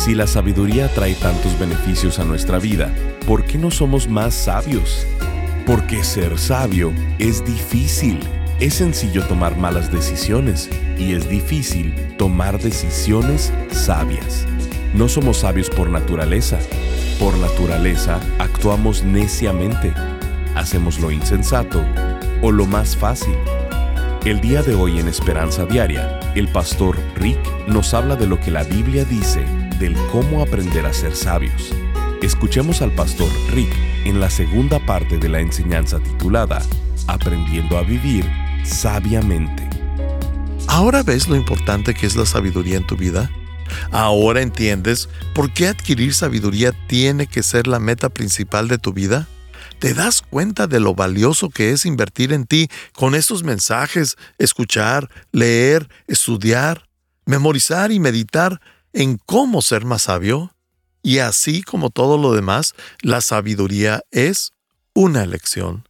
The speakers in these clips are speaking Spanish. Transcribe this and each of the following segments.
Si la sabiduría trae tantos beneficios a nuestra vida, ¿por qué no somos más sabios? Porque ser sabio es difícil. Es sencillo tomar malas decisiones y es difícil tomar decisiones sabias. No somos sabios por naturaleza. Por naturaleza actuamos neciamente. Hacemos lo insensato o lo más fácil. El día de hoy en Esperanza Diaria, el pastor Rick nos habla de lo que la Biblia dice del cómo aprender a ser sabios. Escuchemos al pastor Rick en la segunda parte de la enseñanza titulada Aprendiendo a vivir sabiamente. ¿Ahora ves lo importante que es la sabiduría en tu vida? ¿Ahora entiendes por qué adquirir sabiduría tiene que ser la meta principal de tu vida? ¿Te das cuenta de lo valioso que es invertir en ti con estos mensajes, escuchar, leer, estudiar, memorizar y meditar en cómo ser más sabio, y así como todo lo demás, la sabiduría es una elección.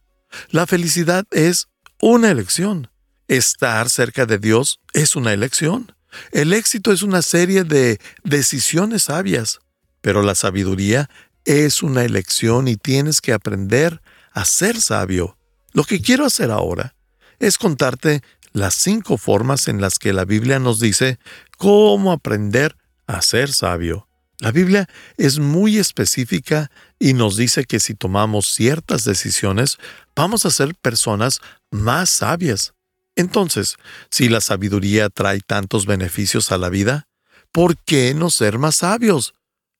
La felicidad es una elección. Estar cerca de Dios es una elección. El éxito es una serie de decisiones sabias, pero la sabiduría es una elección y tienes que aprender a ser sabio. Lo que quiero hacer ahora es contarte las cinco formas en las que la Biblia nos dice cómo aprender a ser sabio. La Biblia es muy específica y nos dice que si tomamos ciertas decisiones, vamos a ser personas más sabias. Entonces, si la sabiduría trae tantos beneficios a la vida, ¿por qué no ser más sabios?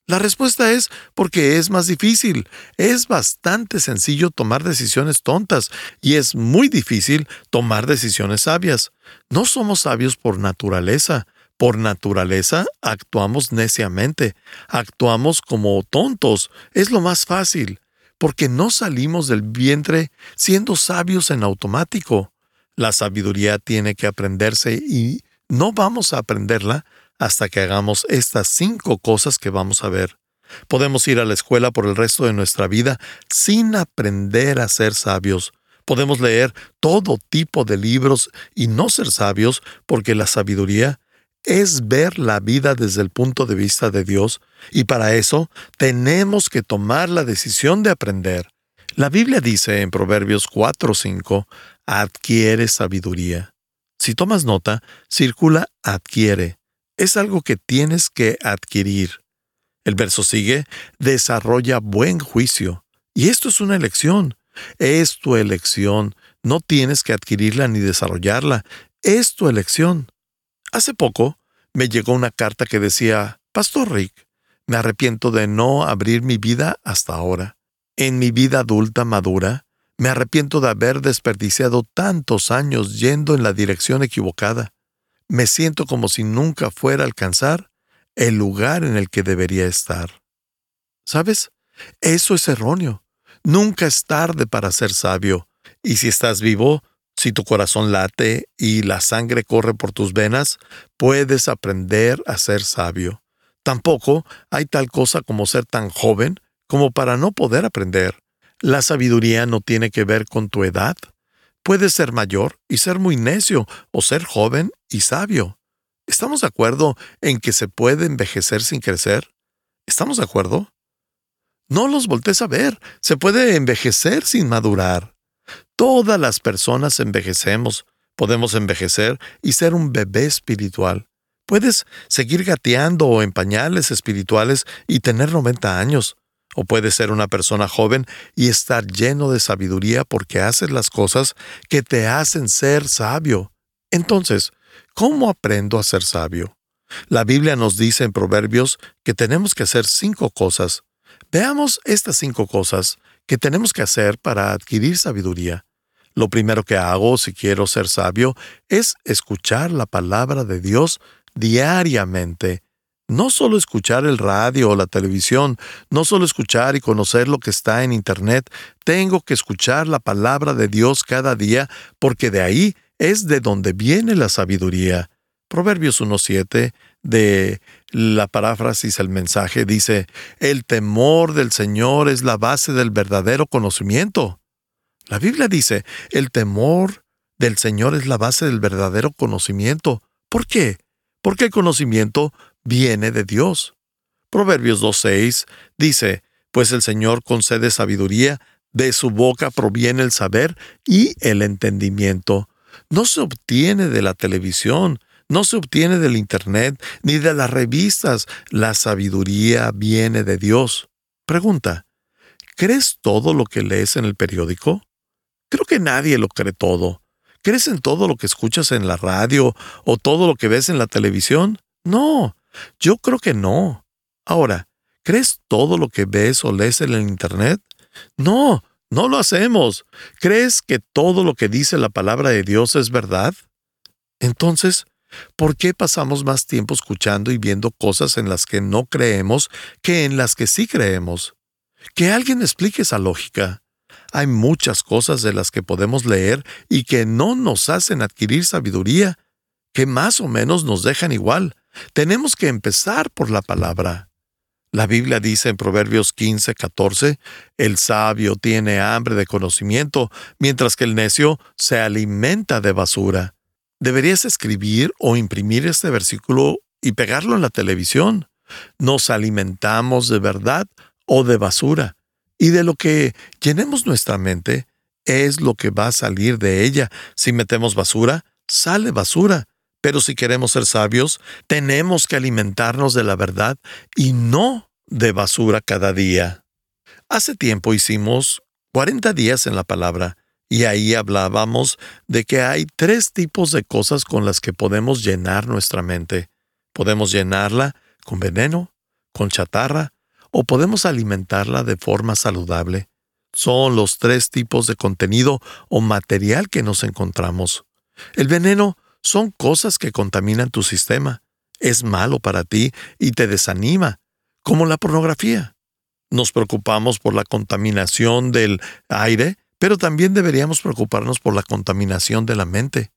La respuesta es porque es más difícil. Es bastante sencillo tomar decisiones tontas y es muy difícil tomar decisiones sabias. No somos sabios por naturaleza. Por naturaleza actuamos neciamente, actuamos como tontos, es lo más fácil, porque no salimos del vientre siendo sabios en automático. La sabiduría tiene que aprenderse y no vamos a aprenderla hasta que hagamos estas cinco cosas que vamos a ver. Podemos ir a la escuela por el resto de nuestra vida sin aprender a ser sabios. Podemos leer todo tipo de libros y no ser sabios porque la sabiduría es ver la vida desde el punto de vista de Dios y para eso tenemos que tomar la decisión de aprender. La Biblia dice en Proverbios 4:5, adquiere sabiduría. Si tomas nota, circula adquiere. Es algo que tienes que adquirir. El verso sigue, desarrolla buen juicio. Y esto es una elección. Es tu elección. No tienes que adquirirla ni desarrollarla. Es tu elección. Hace poco me llegó una carta que decía, Pastor Rick, me arrepiento de no abrir mi vida hasta ahora. En mi vida adulta madura, me arrepiento de haber desperdiciado tantos años yendo en la dirección equivocada. Me siento como si nunca fuera a alcanzar el lugar en el que debería estar. ¿Sabes? Eso es erróneo. Nunca es tarde para ser sabio. Y si estás vivo, si tu corazón late y la sangre corre por tus venas, puedes aprender a ser sabio. Tampoco hay tal cosa como ser tan joven como para no poder aprender. La sabiduría no tiene que ver con tu edad. Puedes ser mayor y ser muy necio o ser joven y sabio. ¿Estamos de acuerdo en que se puede envejecer sin crecer? ¿Estamos de acuerdo? No los voltees a ver. Se puede envejecer sin madurar. Todas las personas envejecemos. Podemos envejecer y ser un bebé espiritual. Puedes seguir gateando o en pañales espirituales y tener 90 años. O puedes ser una persona joven y estar lleno de sabiduría porque haces las cosas que te hacen ser sabio. Entonces, ¿cómo aprendo a ser sabio? La Biblia nos dice en Proverbios que tenemos que hacer cinco cosas. Veamos estas cinco cosas que tenemos que hacer para adquirir sabiduría. Lo primero que hago si quiero ser sabio es escuchar la palabra de Dios diariamente. no solo escuchar el radio o la televisión, no solo escuchar y conocer lo que está en Internet, tengo que escuchar la palabra de Dios cada día, porque de ahí es de donde viene la sabiduría. Proverbios 1.7 de la paráfrasis, el mensaje dice, el temor del Señor es la base del verdadero conocimiento. La Biblia dice, el temor del Señor es la base del verdadero conocimiento. ¿Por qué? Porque el conocimiento viene de Dios. Proverbios 2.6 dice, pues el Señor concede sabiduría, de su boca proviene el saber y el entendimiento. No se obtiene de la televisión, no se obtiene del Internet ni de las revistas. La sabiduría viene de Dios. Pregunta, ¿crees todo lo que lees en el periódico? Creo que nadie lo cree todo. ¿Crees en todo lo que escuchas en la radio o todo lo que ves en la televisión? No, yo creo que no. Ahora, ¿crees todo lo que ves o lees en el Internet? No, no lo hacemos. ¿Crees que todo lo que dice la palabra de Dios es verdad? Entonces, ¿por qué pasamos más tiempo escuchando y viendo cosas en las que no creemos que en las que sí creemos? Que alguien explique esa lógica. Hay muchas cosas de las que podemos leer y que no nos hacen adquirir sabiduría, que más o menos nos dejan igual, tenemos que empezar por la palabra. La Biblia dice en Proverbios 15, 14, el sabio tiene hambre de conocimiento, mientras que el necio se alimenta de basura. Deberías escribir o imprimir este versículo y pegarlo en la televisión. Nos alimentamos de verdad o de basura. Y de lo que llenemos nuestra mente es lo que va a salir de ella. Si metemos basura, sale basura. Pero si queremos ser sabios, tenemos que alimentarnos de la verdad y no de basura cada día. Hace tiempo hicimos 40 días en la palabra y ahí hablábamos de que hay tres tipos de cosas con las que podemos llenar nuestra mente. Podemos llenarla con veneno, con chatarra, o podemos alimentarla de forma saludable. Son los tres tipos de contenido o material que nos encontramos. El veneno son cosas que contaminan tu sistema. Es malo para ti y te desanima, como la pornografía. Nos preocupamos por la contaminación del aire, pero también deberíamos preocuparnos por la contaminación de la mente.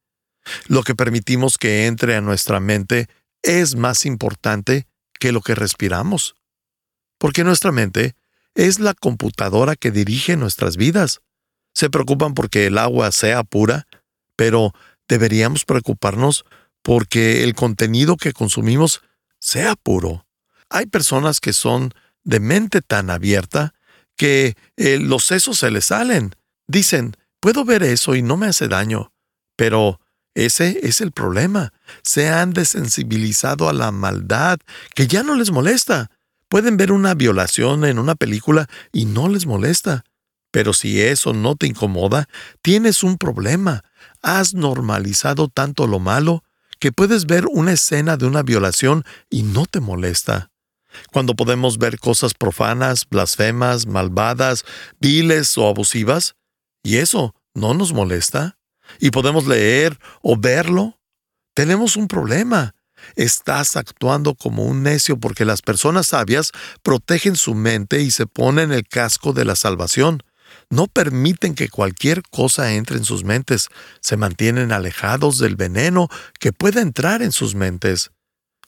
Lo que permitimos que entre a nuestra mente es más importante que lo que respiramos. Porque nuestra mente es la computadora que dirige nuestras vidas. Se preocupan porque el agua sea pura, pero deberíamos preocuparnos porque el contenido que consumimos sea puro. Hay personas que son de mente tan abierta que eh, los sesos se les salen. Dicen, puedo ver eso y no me hace daño. Pero ese es el problema. Se han desensibilizado a la maldad, que ya no les molesta. Pueden ver una violación en una película y no les molesta. Pero si eso no te incomoda, tienes un problema. Has normalizado tanto lo malo que puedes ver una escena de una violación y no te molesta. Cuando podemos ver cosas profanas, blasfemas, malvadas, viles o abusivas, y eso no nos molesta, y podemos leer o verlo, tenemos un problema. Estás actuando como un necio porque las personas sabias protegen su mente y se ponen el casco de la salvación. No permiten que cualquier cosa entre en sus mentes. Se mantienen alejados del veneno que pueda entrar en sus mentes.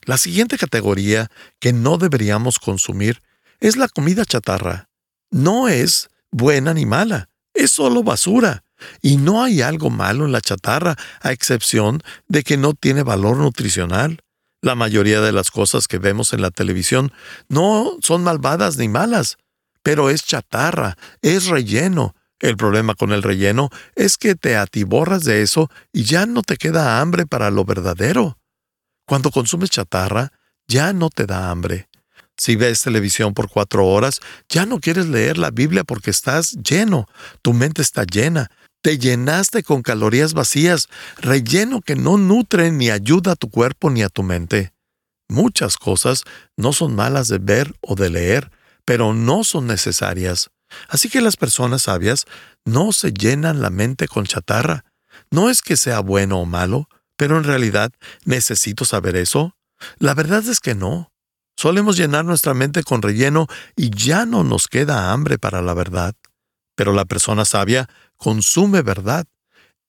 La siguiente categoría que no deberíamos consumir es la comida chatarra. No es buena ni mala, es solo basura. Y no hay algo malo en la chatarra, a excepción de que no tiene valor nutricional. La mayoría de las cosas que vemos en la televisión no son malvadas ni malas, pero es chatarra, es relleno. El problema con el relleno es que te atiborras de eso y ya no te queda hambre para lo verdadero. Cuando consumes chatarra, ya no te da hambre. Si ves televisión por cuatro horas, ya no quieres leer la Biblia porque estás lleno, tu mente está llena, te llenaste con calorías vacías, relleno que no nutre ni ayuda a tu cuerpo ni a tu mente. Muchas cosas no son malas de ver o de leer, pero no son necesarias. Así que las personas sabias no se llenan la mente con chatarra. No es que sea bueno o malo, pero en realidad necesito saber eso. La verdad es que no. Solemos llenar nuestra mente con relleno y ya no nos queda hambre para la verdad. Pero la persona sabia consume verdad.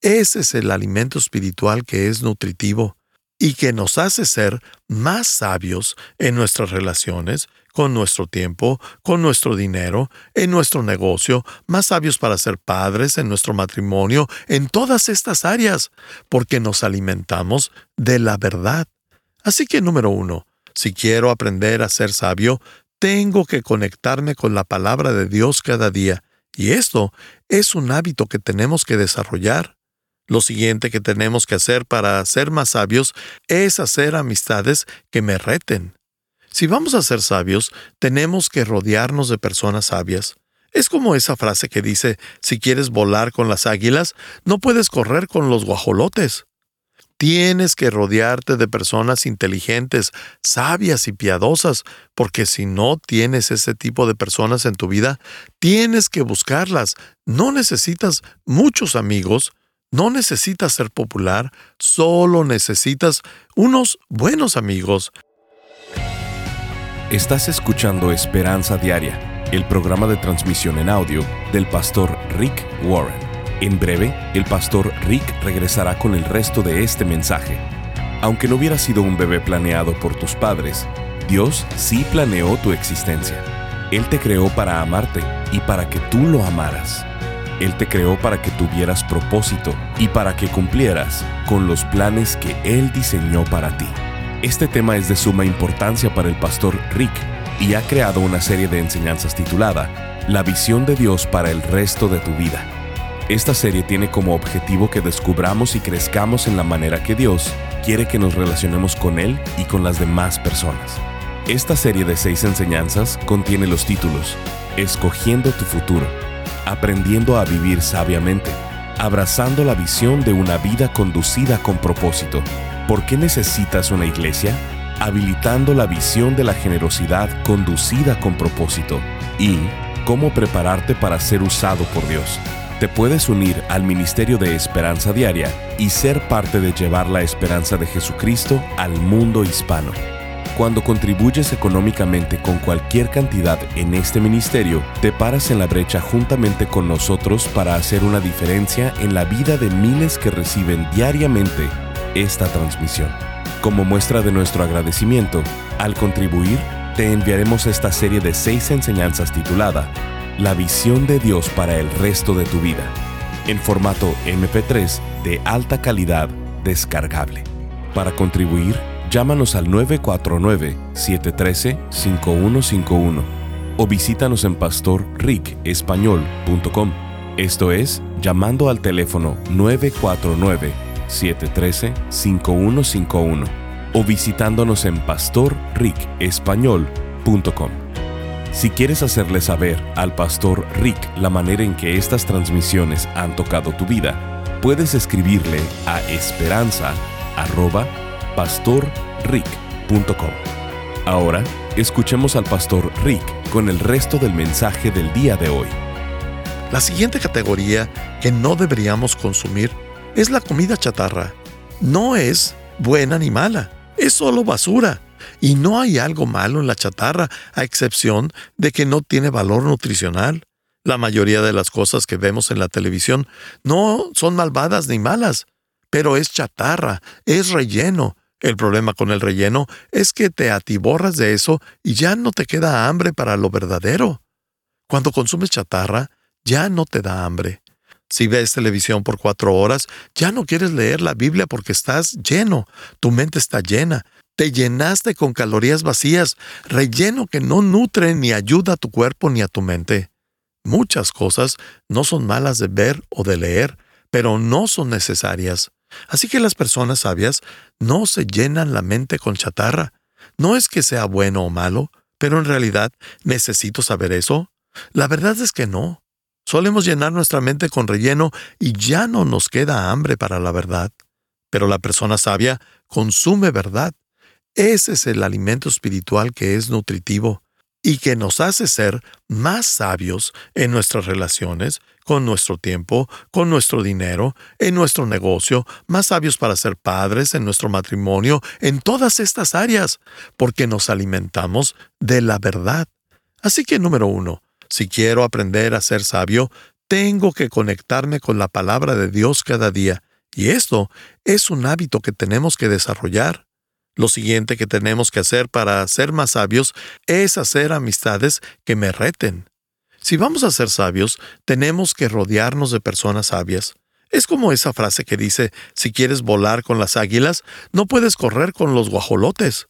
Ese es el alimento espiritual que es nutritivo y que nos hace ser más sabios en nuestras relaciones, con nuestro tiempo, con nuestro dinero, en nuestro negocio, más sabios para ser padres, en nuestro matrimonio, en todas estas áreas, porque nos alimentamos de la verdad. Así que número uno, si quiero aprender a ser sabio, tengo que conectarme con la palabra de Dios cada día, y esto es un hábito que tenemos que desarrollar. Lo siguiente que tenemos que hacer para ser más sabios es hacer amistades que me reten. Si vamos a ser sabios, tenemos que rodearnos de personas sabias. Es como esa frase que dice, si quieres volar con las águilas, no puedes correr con los guajolotes. Tienes que rodearte de personas inteligentes, sabias y piadosas, porque si no tienes ese tipo de personas en tu vida, tienes que buscarlas. No necesitas muchos amigos, no necesitas ser popular, solo necesitas unos buenos amigos. Estás escuchando Esperanza Diaria, el programa de transmisión en audio del pastor Rick Warren. En breve, el pastor Rick regresará con el resto de este mensaje. Aunque no hubiera sido un bebé planeado por tus padres, Dios sí planeó tu existencia. Él te creó para amarte y para que tú lo amaras. Él te creó para que tuvieras propósito y para que cumplieras con los planes que Él diseñó para ti. Este tema es de suma importancia para el pastor Rick y ha creado una serie de enseñanzas titulada La visión de Dios para el resto de tu vida. Esta serie tiene como objetivo que descubramos y crezcamos en la manera que Dios quiere que nos relacionemos con Él y con las demás personas. Esta serie de seis enseñanzas contiene los títulos Escogiendo tu futuro, aprendiendo a vivir sabiamente, abrazando la visión de una vida conducida con propósito. ¿Por qué necesitas una iglesia? Habilitando la visión de la generosidad conducida con propósito y cómo prepararte para ser usado por Dios. Te puedes unir al Ministerio de Esperanza Diaria y ser parte de llevar la esperanza de Jesucristo al mundo hispano. Cuando contribuyes económicamente con cualquier cantidad en este ministerio, te paras en la brecha juntamente con nosotros para hacer una diferencia en la vida de miles que reciben diariamente esta transmisión. Como muestra de nuestro agradecimiento, al contribuir, te enviaremos esta serie de seis enseñanzas titulada La visión de Dios para el resto de tu vida, en formato MP3 de alta calidad descargable. Para contribuir, Llámanos al 949-713-5151 o visítanos en pastorricespañol.com. Esto es, llamando al teléfono 949-713-5151 o visitándonos en pastorricespañol.com. Si quieres hacerle saber al pastor Rick la manera en que estas transmisiones han tocado tu vida, puedes escribirle a esperanza pastorrick.com. Ahora, escuchemos al pastor Rick con el resto del mensaje del día de hoy. La siguiente categoría que no deberíamos consumir es la comida chatarra. No es buena ni mala, es solo basura. Y no hay algo malo en la chatarra, a excepción de que no tiene valor nutricional. La mayoría de las cosas que vemos en la televisión no son malvadas ni malas, pero es chatarra, es relleno, el problema con el relleno es que te atiborras de eso y ya no te queda hambre para lo verdadero. Cuando consumes chatarra, ya no te da hambre. Si ves televisión por cuatro horas, ya no quieres leer la Biblia porque estás lleno, tu mente está llena, te llenaste con calorías vacías, relleno que no nutre ni ayuda a tu cuerpo ni a tu mente. Muchas cosas no son malas de ver o de leer, pero no son necesarias. Así que las personas sabias no se llenan la mente con chatarra. No es que sea bueno o malo, pero en realidad necesito saber eso. La verdad es que no. Solemos llenar nuestra mente con relleno y ya no nos queda hambre para la verdad. Pero la persona sabia consume verdad. Ese es el alimento espiritual que es nutritivo y que nos hace ser más sabios en nuestras relaciones, con nuestro tiempo, con nuestro dinero, en nuestro negocio, más sabios para ser padres, en nuestro matrimonio, en todas estas áreas, porque nos alimentamos de la verdad. Así que número uno, si quiero aprender a ser sabio, tengo que conectarme con la palabra de Dios cada día, y esto es un hábito que tenemos que desarrollar. Lo siguiente que tenemos que hacer para ser más sabios es hacer amistades que me reten. Si vamos a ser sabios, tenemos que rodearnos de personas sabias. Es como esa frase que dice, si quieres volar con las águilas, no puedes correr con los guajolotes.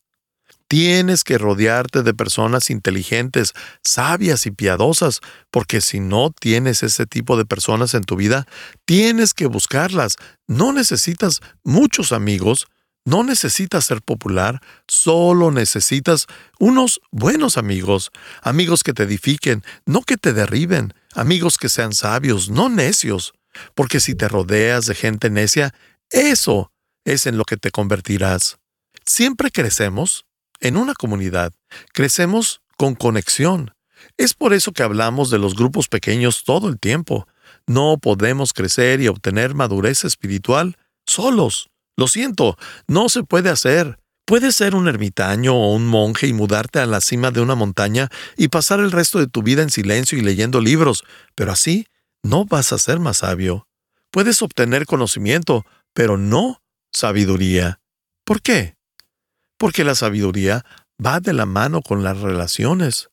Tienes que rodearte de personas inteligentes, sabias y piadosas, porque si no tienes ese tipo de personas en tu vida, tienes que buscarlas. No necesitas muchos amigos, no necesitas ser popular, solo necesitas unos buenos amigos, amigos que te edifiquen, no que te derriben, amigos que sean sabios, no necios, porque si te rodeas de gente necia, eso es en lo que te convertirás. Siempre crecemos en una comunidad, crecemos con conexión. Es por eso que hablamos de los grupos pequeños todo el tiempo. No podemos crecer y obtener madurez espiritual solos. Lo siento, no se puede hacer. Puedes ser un ermitaño o un monje y mudarte a la cima de una montaña y pasar el resto de tu vida en silencio y leyendo libros, pero así no vas a ser más sabio. Puedes obtener conocimiento, pero no sabiduría. ¿Por qué? Porque la sabiduría va de la mano con las relaciones.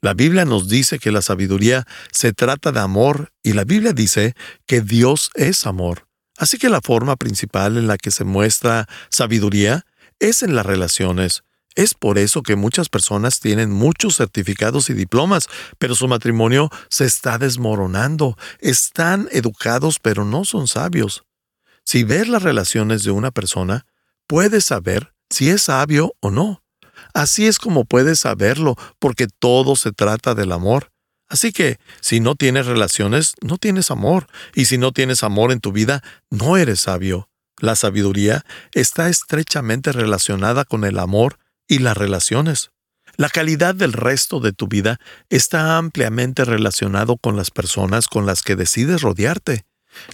La Biblia nos dice que la sabiduría se trata de amor y la Biblia dice que Dios es amor. Así que la forma principal en la que se muestra sabiduría es en las relaciones. Es por eso que muchas personas tienen muchos certificados y diplomas, pero su matrimonio se está desmoronando. Están educados, pero no son sabios. Si ves las relaciones de una persona, puedes saber si es sabio o no. Así es como puedes saberlo, porque todo se trata del amor. Así que, si no tienes relaciones, no tienes amor, y si no tienes amor en tu vida, no eres sabio. La sabiduría está estrechamente relacionada con el amor y las relaciones. La calidad del resto de tu vida está ampliamente relacionado con las personas con las que decides rodearte.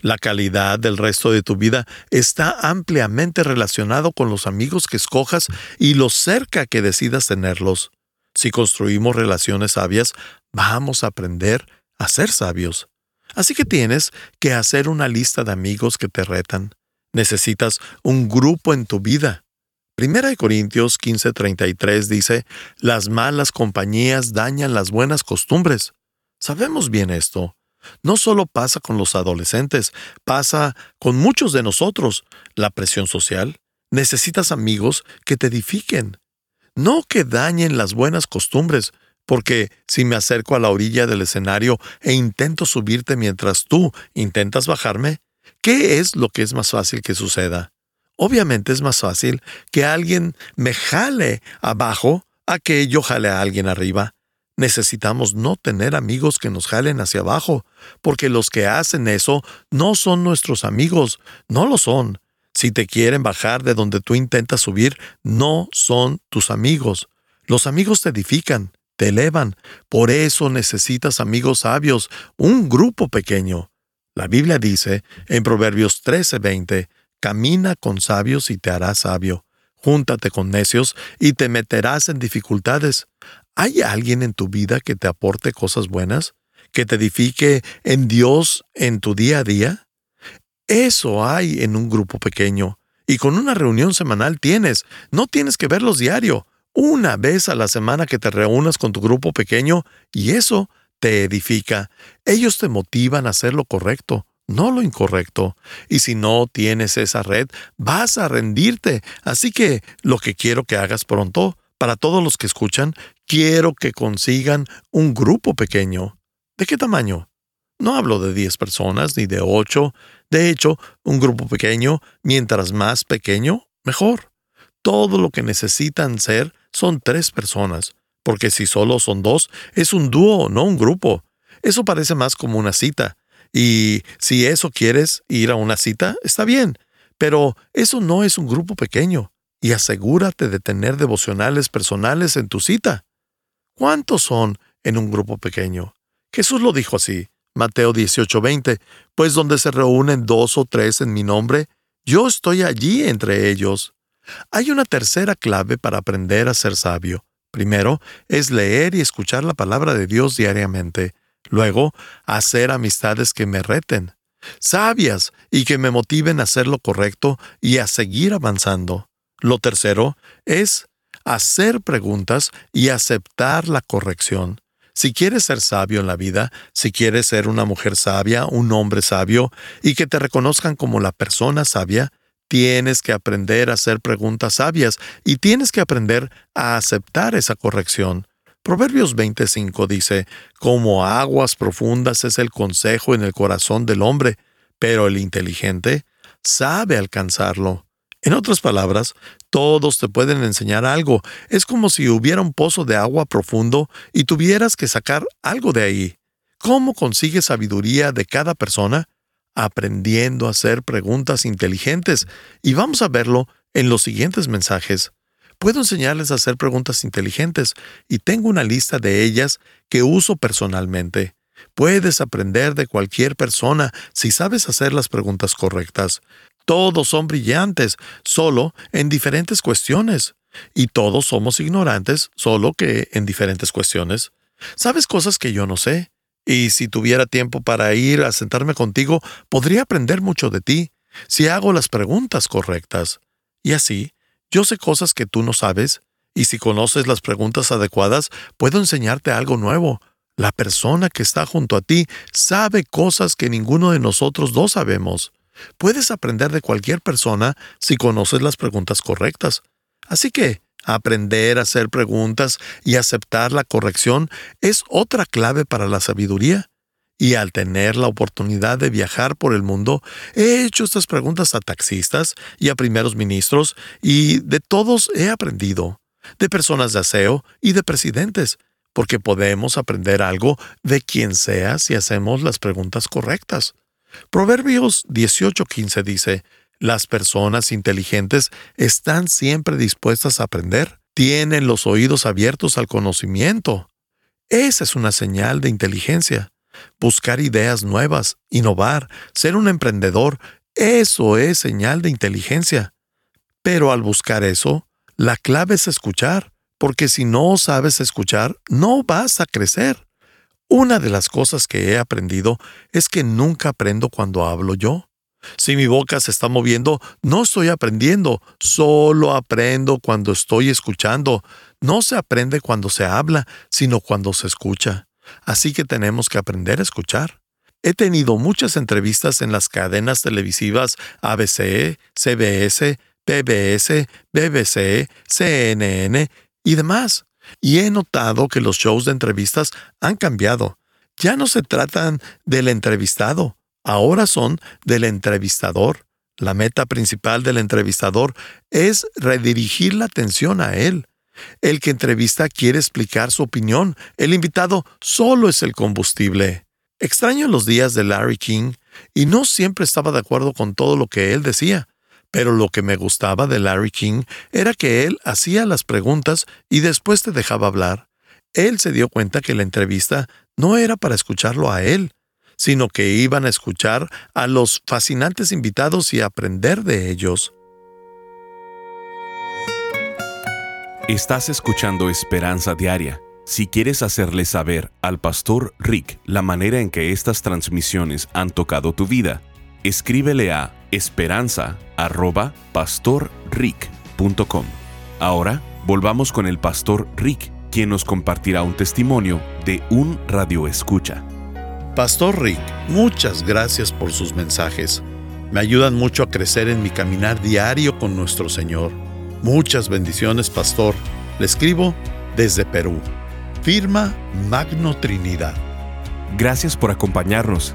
La calidad del resto de tu vida está ampliamente relacionado con los amigos que escojas y lo cerca que decidas tenerlos. Si construimos relaciones sabias, vamos a aprender a ser sabios. Así que tienes que hacer una lista de amigos que te retan. Necesitas un grupo en tu vida. Primera de Corintios 15:33 dice, Las malas compañías dañan las buenas costumbres. Sabemos bien esto. No solo pasa con los adolescentes, pasa con muchos de nosotros. La presión social. Necesitas amigos que te edifiquen, no que dañen las buenas costumbres, porque si me acerco a la orilla del escenario e intento subirte mientras tú intentas bajarme, ¿qué es lo que es más fácil que suceda? Obviamente es más fácil que alguien me jale abajo a que yo jale a alguien arriba. Necesitamos no tener amigos que nos jalen hacia abajo, porque los que hacen eso no son nuestros amigos, no lo son. Si te quieren bajar de donde tú intentas subir, no son tus amigos. Los amigos te edifican, te elevan. Por eso necesitas amigos sabios, un grupo pequeño. La Biblia dice en Proverbios 13:20, Camina con sabios y te harás sabio. Júntate con necios y te meterás en dificultades. ¿Hay alguien en tu vida que te aporte cosas buenas? ¿Que te edifique en Dios en tu día a día? Eso hay en un grupo pequeño. Y con una reunión semanal tienes. No tienes que verlos diario. Una vez a la semana que te reúnas con tu grupo pequeño y eso te edifica. Ellos te motivan a hacer lo correcto, no lo incorrecto. Y si no tienes esa red, vas a rendirte. Así que lo que quiero que hagas pronto, para todos los que escuchan, quiero que consigan un grupo pequeño. ¿De qué tamaño? No hablo de 10 personas ni de 8. De hecho, un grupo pequeño, mientras más pequeño, mejor. Todo lo que necesitan ser son tres personas, porque si solo son dos, es un dúo, no un grupo. Eso parece más como una cita. Y si eso quieres ir a una cita, está bien, pero eso no es un grupo pequeño. Y asegúrate de tener devocionales personales en tu cita. ¿Cuántos son en un grupo pequeño? Jesús lo dijo así. Mateo 18:20, pues donde se reúnen dos o tres en mi nombre, yo estoy allí entre ellos. Hay una tercera clave para aprender a ser sabio. Primero, es leer y escuchar la palabra de Dios diariamente. Luego, hacer amistades que me reten, sabias y que me motiven a hacer lo correcto y a seguir avanzando. Lo tercero es hacer preguntas y aceptar la corrección. Si quieres ser sabio en la vida, si quieres ser una mujer sabia, un hombre sabio, y que te reconozcan como la persona sabia, tienes que aprender a hacer preguntas sabias y tienes que aprender a aceptar esa corrección. Proverbios 25 dice, Como aguas profundas es el consejo en el corazón del hombre, pero el inteligente sabe alcanzarlo. En otras palabras, todos te pueden enseñar algo. Es como si hubiera un pozo de agua profundo y tuvieras que sacar algo de ahí. ¿Cómo consigues sabiduría de cada persona? Aprendiendo a hacer preguntas inteligentes. Y vamos a verlo en los siguientes mensajes. Puedo enseñarles a hacer preguntas inteligentes y tengo una lista de ellas que uso personalmente. Puedes aprender de cualquier persona si sabes hacer las preguntas correctas. Todos son brillantes, solo en diferentes cuestiones. Y todos somos ignorantes, solo que en diferentes cuestiones. Sabes cosas que yo no sé. Y si tuviera tiempo para ir a sentarme contigo, podría aprender mucho de ti, si hago las preguntas correctas. Y así, yo sé cosas que tú no sabes, y si conoces las preguntas adecuadas, puedo enseñarte algo nuevo. La persona que está junto a ti sabe cosas que ninguno de nosotros dos sabemos. Puedes aprender de cualquier persona si conoces las preguntas correctas. Así que, aprender a hacer preguntas y aceptar la corrección es otra clave para la sabiduría. Y al tener la oportunidad de viajar por el mundo, he hecho estas preguntas a taxistas y a primeros ministros, y de todos he aprendido, de personas de aseo y de presidentes, porque podemos aprender algo de quien sea si hacemos las preguntas correctas. Proverbios 18:15 dice, las personas inteligentes están siempre dispuestas a aprender, tienen los oídos abiertos al conocimiento. Esa es una señal de inteligencia. Buscar ideas nuevas, innovar, ser un emprendedor, eso es señal de inteligencia. Pero al buscar eso, la clave es escuchar, porque si no sabes escuchar, no vas a crecer. Una de las cosas que he aprendido es que nunca aprendo cuando hablo yo. Si mi boca se está moviendo, no estoy aprendiendo, solo aprendo cuando estoy escuchando. No se aprende cuando se habla, sino cuando se escucha. Así que tenemos que aprender a escuchar. He tenido muchas entrevistas en las cadenas televisivas ABC, CBS, PBS, BBC, CNN y demás. Y he notado que los shows de entrevistas han cambiado. Ya no se tratan del entrevistado, ahora son del entrevistador. La meta principal del entrevistador es redirigir la atención a él. El que entrevista quiere explicar su opinión, el invitado solo es el combustible. Extraño los días de Larry King y no siempre estaba de acuerdo con todo lo que él decía, pero lo que me gustaba de Larry King era que él hacía las preguntas y después te dejaba hablar. Él se dio cuenta que la entrevista no era para escucharlo a él, sino que iban a escuchar a los fascinantes invitados y aprender de ellos. Estás escuchando Esperanza Diaria. Si quieres hacerle saber al pastor Rick la manera en que estas transmisiones han tocado tu vida, escríbele a esperanza.pastorrick.com. Ahora volvamos con el pastor Rick, quien nos compartirá un testimonio de un radio escucha. Pastor Rick, muchas gracias por sus mensajes. Me ayudan mucho a crecer en mi caminar diario con nuestro Señor. Muchas bendiciones, Pastor. Le escribo desde Perú. Firma Magno Trinidad. Gracias por acompañarnos.